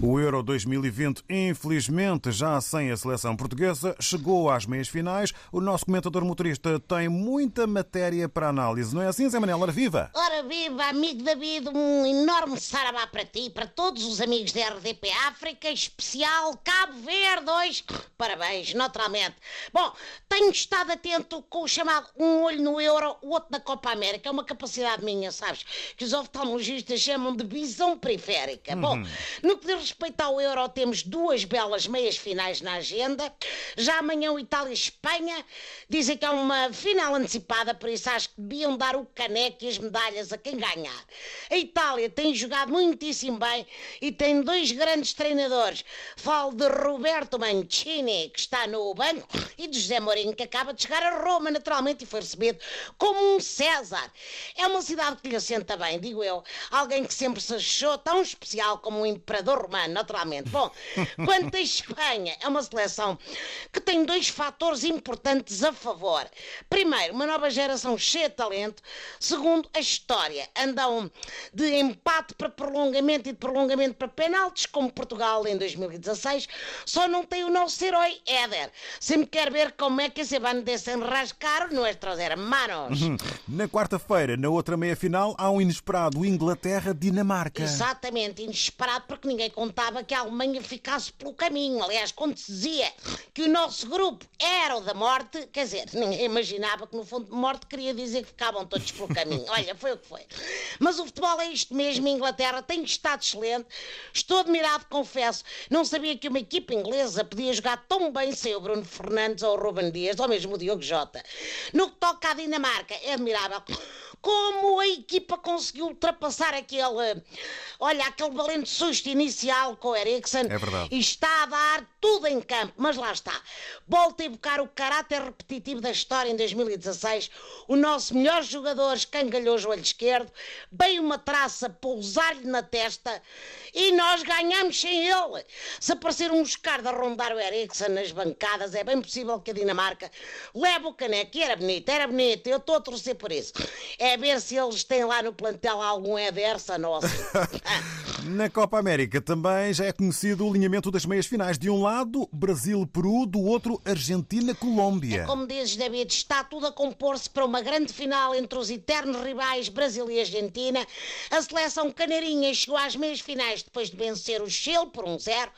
O Euro 2020, infelizmente, já sem a seleção portuguesa, chegou às meias finais. O nosso comentador motorista tem muita matéria para análise, não é assim, Zé Manel? Ora viva! Ora viva, amigo David, um enorme saravá para ti e para todos os amigos da RDP África, especial Cabo Verde hoje. Parabéns, naturalmente. Bom, tenho estado atento com o chamado um olho no Euro, o outro na Copa América. É uma capacidade minha, sabes? Que os oftalmologistas chamam de visão periférica. Bom, no que diz respeito ao Euro, temos duas belas meias finais na agenda. Já amanhã o Itália e Espanha dizem que é uma final antecipada, por isso acho que deviam dar o caneco e as medalhas a quem ganhar. A Itália tem jogado muitíssimo bem e tem dois grandes treinadores. Falo de Roberto Mancini, que está no banco, e de José Mourinho, que acaba de chegar a Roma, naturalmente, e foi recebido como um César. É uma cidade que lhe assenta bem, digo eu. Alguém que sempre se achou tão especial como um imperador romano, naturalmente. Bom, quanto a Espanha, é uma seleção que tem dois fatores importantes a favor. Primeiro, uma nova geração cheia de talento. Segundo, a história. Andam de empate para prolongamento e de prolongamento para penaltis, como Portugal em 2016. Só não tem o nosso herói, Éder. Sempre quer ver como é que se van desenrascar nuestros hermanos. Na quarta-feira, na outra meia-final, há um inesperado Inglaterra-Dinamarca. Exatamente, inesperado, porque ninguém contava que a Alemanha ficasse pelo caminho. Aliás, quando se dizia que o nosso grupo era o da morte, quer dizer, ninguém imaginava que no fundo morte queria dizer que ficavam todos pelo caminho. Olha, foi o que foi. Mas o futebol é isto mesmo, a Inglaterra tem estado excelente. Estou admirado, confesso. Não sabia que uma equipa inglesa podia jogar tão bem sem o Bruno Fernandes ou o Ruben Dias, ou mesmo o Diogo Jota. No que toca à Dinamarca, é admirável como a equipa conseguiu ultrapassar aquele, olha, aquele valente susto inicial com o Eriksen É verdade. e está a dar tudo em campo, mas lá está. Volta a evocar o caráter repetitivo da história em 2016. O nosso melhor jogador escangalhou o joelho esquerdo, veio uma traça pousar-lhe na testa e nós ganhamos sem ele. Se aparecer um escardo a rondar o Eriksen nas bancadas, é bem possível que a Dinamarca leve o caneco. E era bonito, era bonito, eu estou a torcer por isso. É ver se eles têm lá no plantel algum Ederson ou assim. Na Copa América também já é conhecido o alinhamento das meias finais. De um lado, Brasil-Peru, do outro, Argentina-Colômbia. Como dizes, David, está tudo a compor-se para uma grande final entre os eternos rivais Brasil e Argentina. A seleção canarinha chegou às meias finais depois de vencer o Chile por 1-0,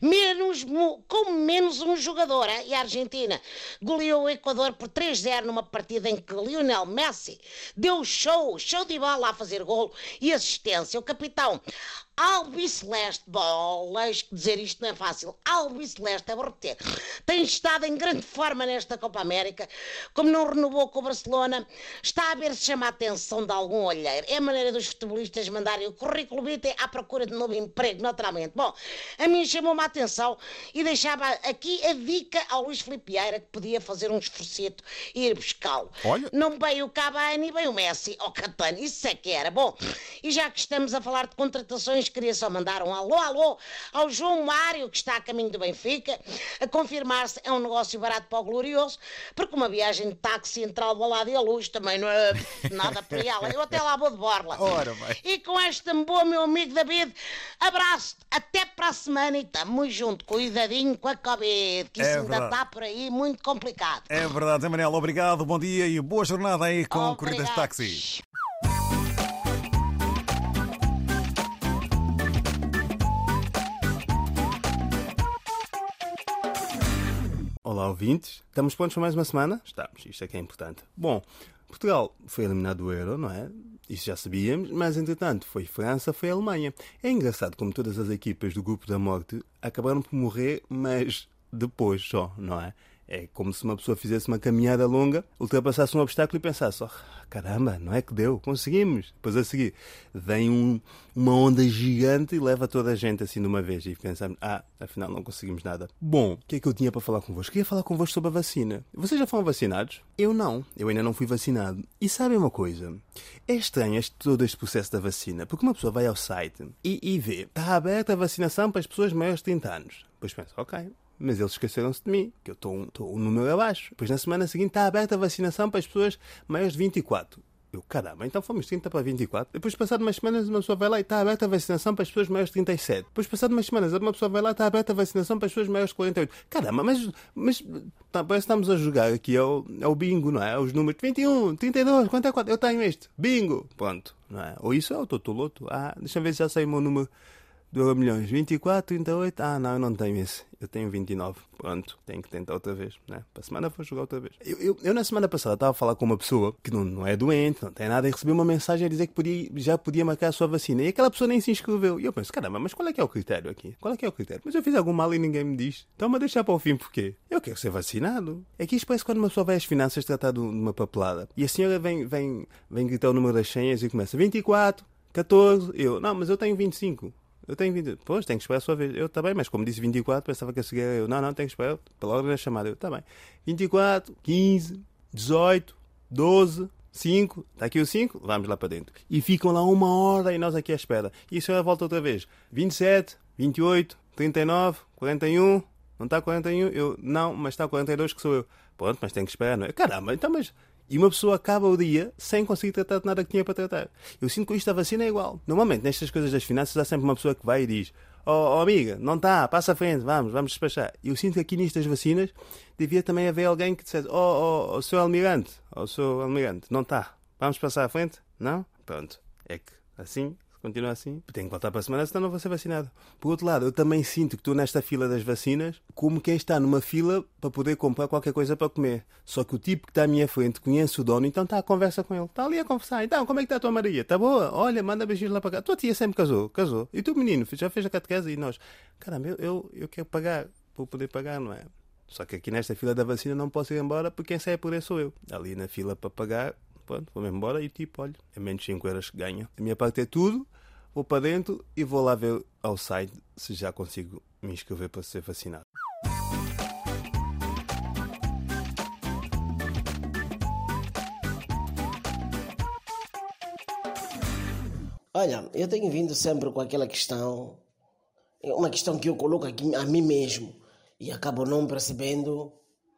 menos, com menos um jogador. E a Argentina goleou o Equador por 3-0 numa partida em que Lionel Messi deu show, show de bola a fazer golo e assistência. O capitão Albiceleste, bolas, que dizer isto não é fácil. Albiceleste, é repetir. Tem estado em grande forma nesta Copa América. Como não renovou com o Barcelona, está a ver se chama a atenção de algum olheiro. É a maneira dos futebolistas mandarem o currículo vitae à procura de novo emprego, naturalmente. Bom, a mim chamou-me a atenção e deixava aqui a dica ao Luís Filipe Vieira que podia fazer um esforcito e ir buscá-lo. Não veio o Cavani, veio o Messi, ou Catani, isso é que era. Bom, e já que estamos a falar de contratações, queria só mandar um alô, alô ao João Mário, que está a caminho do Benfica, a confirmar-se é um negócio barato para o Glorioso, porque uma viagem de táxi entre Alvalade e a Luz também não é nada para ela. Eu até lá vou de borla. Ora bem. E com esta boa, meu amigo David, abraço até para a semana e estamos junto, cuidadinho com a Covid, que isso É ainda verdade. está por aí muito complicado. É verdade, Zé Manel. Obrigado, bom dia e boa jornada aí com corridas de táxi. Olá, ouvintes. Estamos prontos para mais uma semana? Estamos, isto é que é importante. Bom, Portugal foi eliminado do Euro, não é? Isso já sabíamos, mas entretanto foi França, foi Alemanha. É engraçado como todas as equipas do grupo da morte acabaram por morrer, mas depois só, não é? É como se uma pessoa fizesse uma caminhada longa, ultrapassasse um obstáculo e pensasse: oh, caramba, não é que deu, conseguimos. Depois a seguir vem um- uma onda gigante e leva toda a gente assim de uma vez e pensamos: ah, afinal não conseguimos nada. Bom, o que é que eu tinha para falar convosco? Queria falar convosco sobre a vacina. Vocês já foram vacinados? Eu não, eu ainda não fui vacinado. E sabem uma coisa? É estranho este, todo este processo da vacina, porque uma pessoa vai ao site e, e vê: está aberta a vacinação para as pessoas maiores de 30 anos. Depois pensa: ok, mas eles esqueceram-se de mim, que eu estou um, número abaixo. Depois na semana seguinte está aberta a vacinação para as pessoas maiores de 24. Eu, caramba, então fomos 30 para 24. Depois, passado umas semanas, uma pessoa vai lá e está aberta a vacinação para as pessoas maiores de 37. Depois, passado umas semanas, uma pessoa vai lá e está aberta a vacinação para as pessoas maiores de 48. Caramba, mas, mas tá, parece que estamos a jogar aqui ao, ao bingo, não é? Os números 21, 32, 44. Eu tenho este. Bingo. Pronto. Não é? Ou isso é o Totoloto. Ah, deixa eu ver se já sei o meu número do milhões. 24, 38. Ah, não, eu não tenho esse. Eu tenho 29. Pronto, tenho que tentar outra vez. Né? Para a semana vou jogar outra vez. Eu, eu, eu, na semana passada estava a falar com uma pessoa que não, não é doente, não tem nada, e recebi uma mensagem a dizer que podia, já podia marcar a sua vacina. E aquela pessoa nem se inscreveu. E eu penso, caramba, mas qual é que é o critério aqui? Qual é que é o critério? Mas eu fiz algum mal e ninguém me diz. Então-me a deixar para o fim porquê? Eu quero ser vacinado. É que isto parece quando uma pessoa vai às finanças tratar de uma papelada. E a senhora vem, vem, vem gritar o número das senhas e começa 24, 14. Eu, não, mas eu tenho 25. Eu tenho 20. Pois, tenho que esperar a sua vez. Eu também, mas como disse 24, pensava que a seguir eu. Não, não, tenho que esperar. Pela ordem da chamada. Eu também. 24, 15, 18, 12, 5. Está aqui o 5? Vamos lá para dentro. E ficam lá uma hora e nós aqui à espera. E a volta outra vez. 27, 28, 39, 41. Não está 41? Eu, não, mas está 42 que sou eu. Pronto, mas tenho que esperar, não é? Caramba, então, mas e uma pessoa acaba o dia sem conseguir tratar de nada que tinha para tratar. Eu sinto que isto da vacina é igual. Normalmente, nestas coisas das finanças, há sempre uma pessoa que vai e diz: Oh, oh amiga, não está, passa à frente, vamos, vamos despachar. Eu sinto que aqui nestas vacinas devia também haver alguém que dissesse: Oh, oh, oh seu almirante, oh, seu almirante, não está, vamos passar à frente? Não? Pronto. É que assim continua assim, tenho que voltar para a semana, senão não vou ser vacinado. Por outro lado, eu também sinto que estou nesta fila das vacinas como quem está numa fila para poder comprar qualquer coisa para comer. Só que o tipo que está à minha frente conhece o dono, então está a conversa com ele. Está ali a conversar. Então, como é que está a tua Maria? Está boa? Olha, manda beijinhos lá para cá. Tua tia sempre casou, casou. E tu, menino, já fez a catequese e nós. Caramba, eu, eu, eu quero pagar, para poder pagar, não é? Só que aqui nesta fila da vacina não posso ir embora porque quem sai por aí sou eu. Ali na fila para pagar, pronto, vou-me embora e tipo, olha, é menos 5 euros que ganho. A minha parte é tudo vou para dentro e vou lá ver ao site se já consigo me inscrever para ser vacinado. Olha, eu tenho vindo sempre com aquela questão, uma questão que eu coloco aqui a mim mesmo e acabo não percebendo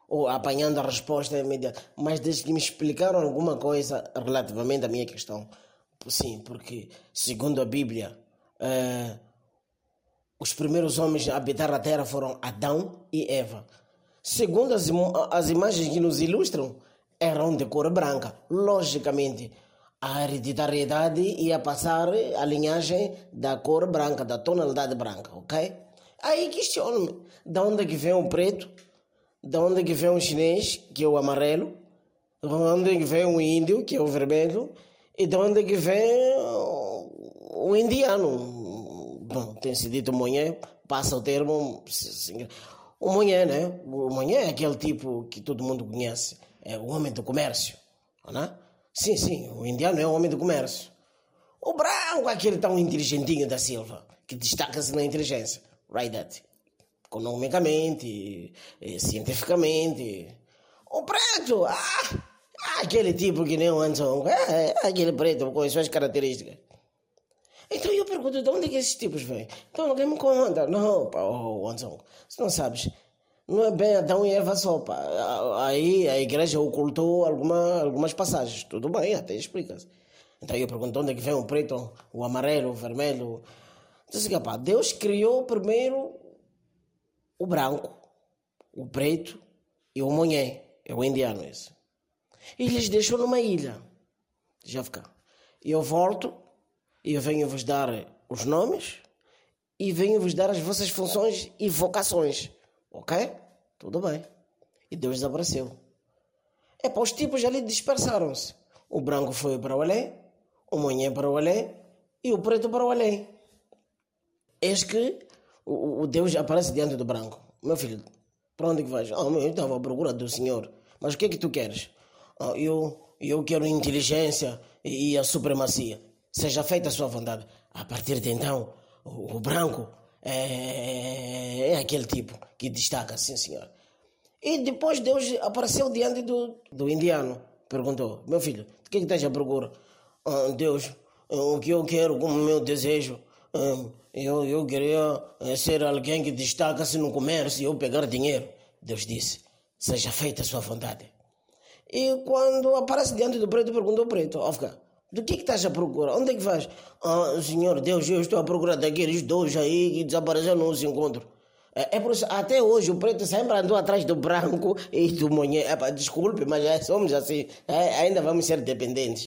ou apanhando a resposta imediata. Mas desde que me explicaram alguma coisa relativamente à minha questão, Sim, porque segundo a Bíblia, uh, os primeiros homens a habitar a terra foram Adão e Eva. Segundo as, as imagens que nos ilustram, eram de cor branca. Logicamente, a hereditariedade ia passar a linhagem da cor branca, da tonalidade branca, ok? Aí questiono-me, de onde é que vem o preto? De onde é que vem o chinês, que é o amarelo? De onde é que vem o índio, que é o vermelho? E de onde é que vem o indiano? Bom, tem se dito Monhé, passa o termo. O Monhé, né? O Monhé é aquele tipo que todo mundo conhece. É o homem do comércio. Não é? Sim, sim, o indiano é o homem do comércio. O branco é aquele tão inteligentinho da Silva, que destaca-se na inteligência. Right that. Economicamente, cientificamente. O preto, ah! Aquele tipo que nem o Anson, é, é, aquele preto com as suas características. Então eu pergunto, de onde é que esses tipos vêm? Então alguém me conta. Não, pá, oh, Anson, você não sabes. Não é bem Adão e Eva só, pá. Aí a igreja ocultou alguma, algumas passagens. Tudo bem, até explica-se. Então eu pergunto, de onde é que vem o preto, o amarelo, o vermelho? Então, assim, pá, Deus criou primeiro o branco, o preto e o monhé. É o indiano esse e lhes deixou numa ilha. Já fica. Eu volto e eu venho-vos dar os nomes e venho-vos dar as vossas funções e vocações. Ok? Tudo bem. E Deus desapareceu. É para os tipos ali dispersaram-se. O branco foi para o além, o manhã para o além e o preto para o além. Eis que o, o Deus aparece diante do branco. Meu filho, para onde que vais? Ah, eu estava à procura do Senhor. Mas o que é que tu queres? Ah, eu, eu quero inteligência e a supremacia. Seja feita a sua vontade. A partir de então, o, o branco é, é, aquele tipo que destaca, sim senhor. E depois Deus apareceu diante do, do indiano. Perguntou, meu filho, o que, é que estás à procura? Ah, Deus, o que eu quero como meu desejo, eu, eu queria eh, ser alguém que destaca-se no comércio e eu pegar dinheiro. Deus disse, seja feita a sua vontade. E quando aparece diante do preto, pergunta ao preto: fica, do que, que estás à procura? Onde é que vais? Ah, senhor Deus, eu estou à procura daqueles dois aí que desapareceram no nosso encontro. É, é por isso, até hoje o preto sempre andou atrás do branco e do monhe. É, desculpe, mas é, somos assim. É, ainda vamos ser dependentes.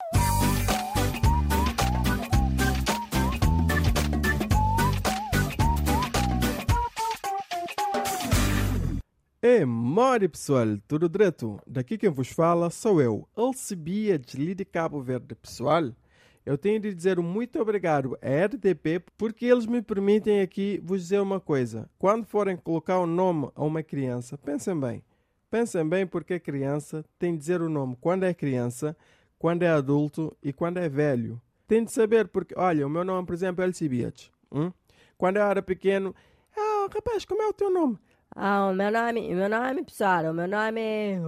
Mori pessoal, tudo direto? Daqui quem vos fala sou eu, Alcebiades de Cabo Verde. Pessoal, eu tenho de dizer muito obrigado à RDP porque eles me permitem aqui vos dizer uma coisa. Quando forem colocar o um nome a uma criança, pensem bem. Pensem bem porque a criança tem de dizer o nome quando é criança, quando é adulto e quando é velho. Tem de saber porque, olha, o meu nome, por exemplo, é Alcebiades. Hum? Quando eu era pequeno, ah, rapaz, como é o teu nome? Ah, o meu nome, o meu nome, pessoal, o meu nome é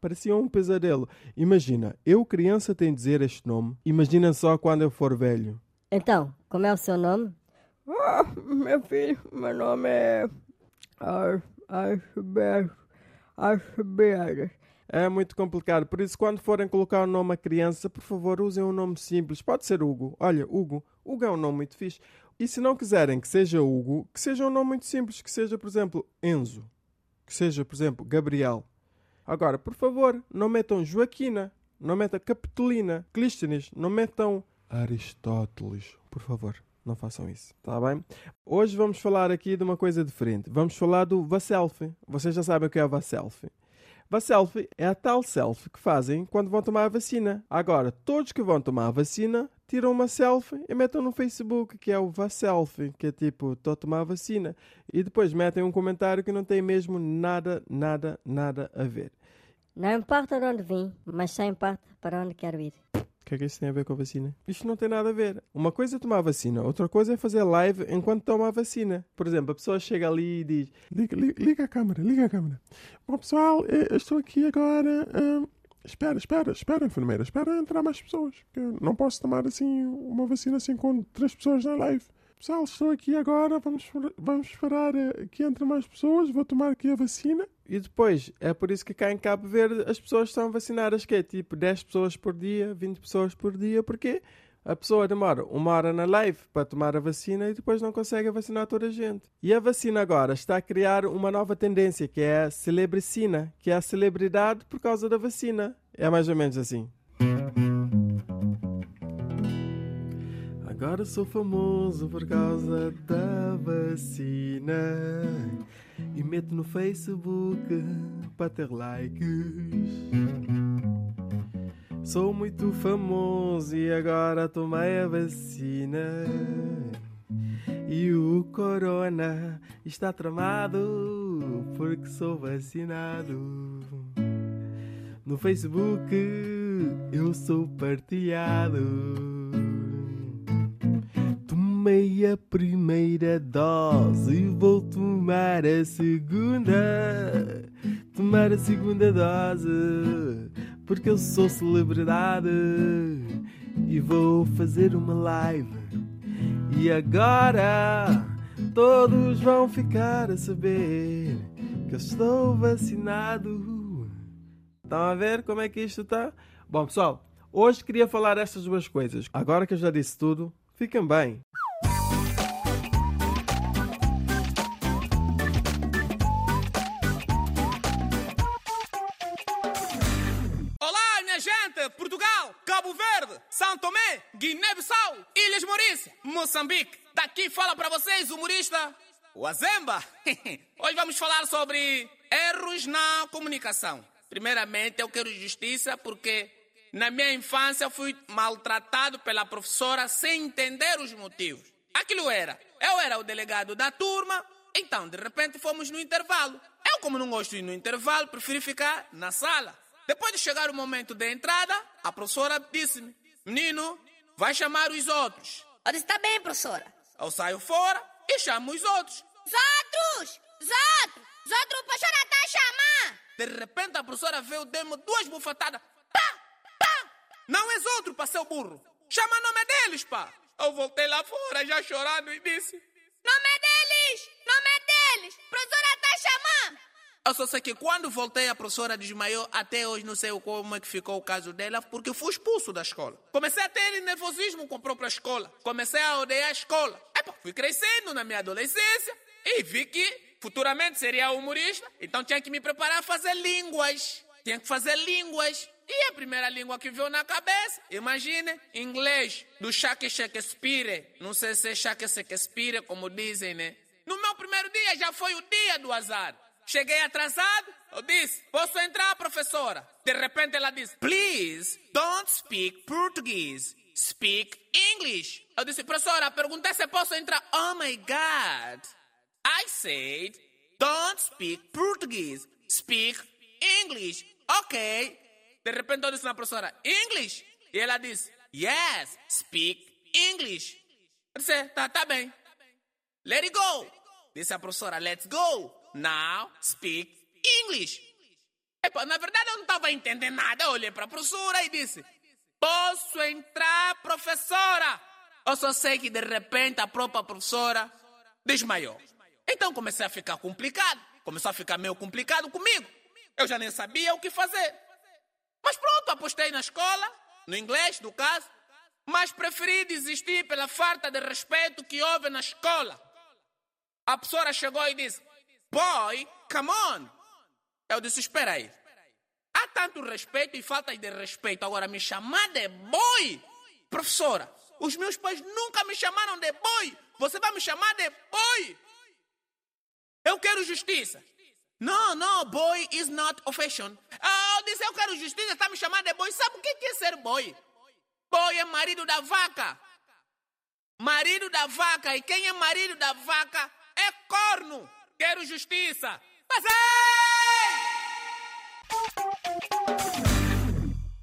Parecia um pesadelo. Imagina, eu criança tenho de dizer este nome. Imagina só quando eu for velho. Então, como é o seu nome? Ah, meu filho, meu nome é. Asberto. É muito complicado, por isso quando forem colocar o nome à criança, por favor, usem um nome simples. Pode ser Hugo. Olha, Hugo. Hugo é um nome muito fixe. E se não quiserem que seja Hugo, que seja um nome muito simples, que seja, por exemplo, Enzo. Que seja, por exemplo, Gabriel. Agora, por favor, não metam Joaquina, não metam Capitolina, Clístenes, não metam Aristóteles. Por favor, não façam isso, tá bem? Hoje vamos falar aqui de uma coisa diferente. Vamos falar do Vasself. Vocês já sabem o que é o Vasself. Vasself é a tal selfie que fazem quando vão tomar a vacina. Agora, todos que vão tomar a vacina tiram uma selfie e metem no Facebook, que é o Vasselfie, que é tipo, estou a tomar a vacina. E depois metem um comentário que não tem mesmo nada, nada, nada a ver. Não importa de onde vim, mas só importa para onde quero ir. O que é que isso tem a ver com a vacina? Isto não tem nada a ver. Uma coisa é tomar a vacina, outra coisa é fazer live enquanto toma a vacina. Por exemplo, a pessoa chega ali e diz: Liga, liga, liga a câmera, liga a câmera. Bom, pessoal, eh, eu estou aqui agora. Hum, espera, espera, espera, enfermeira, espera entrar mais pessoas. Eu não posso tomar assim uma vacina assim com três pessoas na live. Pessoal, estou aqui agora, vamos, vamos esperar eh, que entre mais pessoas, vou tomar aqui a vacina. E depois, é por isso que cá em Cabo Verde as pessoas estão vacinadas, que é tipo 10 pessoas por dia, 20 pessoas por dia, porque a pessoa demora uma hora na live para tomar a vacina e depois não consegue vacinar toda a gente. E a vacina agora está a criar uma nova tendência, que é a celebricina, que é a celebridade por causa da vacina. É mais ou menos assim. Agora sou famoso por causa da vacina e meto no Facebook para ter likes. Sou muito famoso e agora tomei a vacina. E o corona está tramado porque sou vacinado. No Facebook eu sou partilhado tomei a primeira dose, vou tomar a segunda. Tomar a segunda dose, porque eu sou celebridade e vou fazer uma live. E agora todos vão ficar a saber que eu estou vacinado. Estão a ver como é que isto está? Bom, pessoal, hoje queria falar estas duas coisas. Agora que eu já disse tudo, fiquem bem. Moçambique. Daqui fala para vocês o humorista Wazemba. Hoje vamos falar sobre erros na comunicação. Primeiramente, eu quero justiça porque na minha infância fui maltratado pela professora sem entender os motivos. Aquilo era, eu era o delegado da turma, então de repente fomos no intervalo. Eu, como não gosto de ir no intervalo, preferi ficar na sala. Depois de chegar o momento da entrada, a professora disse-me: Menino, vai chamar os outros. Eu disse: Tá bem, professora. Eu saio fora e chamo os outros. Os outros! Os outros! Os outros, a professora está a chamar! De repente a professora veio deu-me duas bufetadas. Pá! Pá! Não és outro, pá, seu burro. Chama o nome deles, pá. Eu voltei lá fora já chorando e disse: Nome deles! Nome deles! Professora está a chamar! Eu só sei que quando voltei, a professora desmaiou. Até hoje não sei como é que ficou o caso dela, porque fui expulso da escola. Comecei a ter nervosismo com a própria escola. Comecei a odiar a escola. Epa, fui crescendo na minha adolescência e vi que futuramente seria humorista. Então tinha que me preparar a fazer línguas. Tinha que fazer línguas. E a primeira língua que veio na cabeça, imagine, inglês, do Shakespeare. Não sei se é Shakespeare, como dizem, né? No meu primeiro dia já foi o dia do azar. Cheguei atrasado, eu disse, posso entrar, professora? De repente ela disse, please, don't speak Portuguese, speak English. Eu disse, professora, perguntei se posso entrar. Oh my God. I said, don't speak Portuguese, speak English. Ok. De repente eu disse na professora, English? E ela disse, yes, speak English. Eu disse, tá, tá bem. Let it go. Disse a professora, let's go. Now speak English. Epa, na verdade eu não estava entendendo nada. Eu olhei para a professora e disse: Posso entrar, professora? Eu só sei que de repente a própria professora desmaiou. Então comecei a ficar complicado. Começou a ficar meio complicado comigo. Eu já nem sabia o que fazer. Mas pronto, apostei na escola, no inglês, no caso. Mas preferi desistir pela falta de respeito que houve na escola. A professora chegou e disse: Boy, come on. Eu disse, espera aí. Há tanto respeito e falta de respeito. Agora me chamar de boy? Professora, os meus pais nunca me chamaram de boy. Você vai me chamar de boy? Eu quero justiça. Não, não, boy is not a fashion. Ah, eu disse, eu quero justiça, está me chamando de boy. Sabe o que é ser boy? Boy é marido da vaca. Marido da vaca. E quem é marido da vaca é corno. Quero justiça.